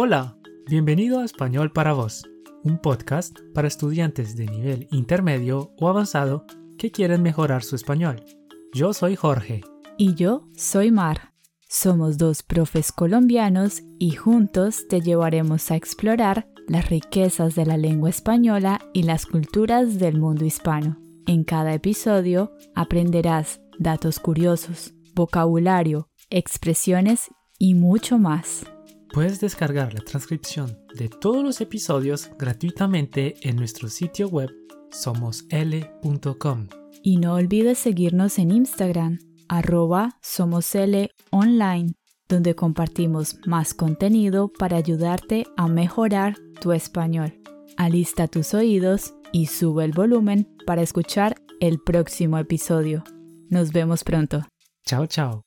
Hola, bienvenido a Español para Vos, un podcast para estudiantes de nivel intermedio o avanzado que quieren mejorar su español. Yo soy Jorge. Y yo soy Mar. Somos dos profes colombianos y juntos te llevaremos a explorar las riquezas de la lengua española y las culturas del mundo hispano. En cada episodio aprenderás datos curiosos, vocabulario, expresiones y mucho más. Puedes descargar la transcripción de todos los episodios gratuitamente en nuestro sitio web somosl.com. Y no olvides seguirnos en Instagram, arroba somosl online, donde compartimos más contenido para ayudarte a mejorar tu español. Alista tus oídos y sube el volumen para escuchar el próximo episodio. Nos vemos pronto. Chao, chao.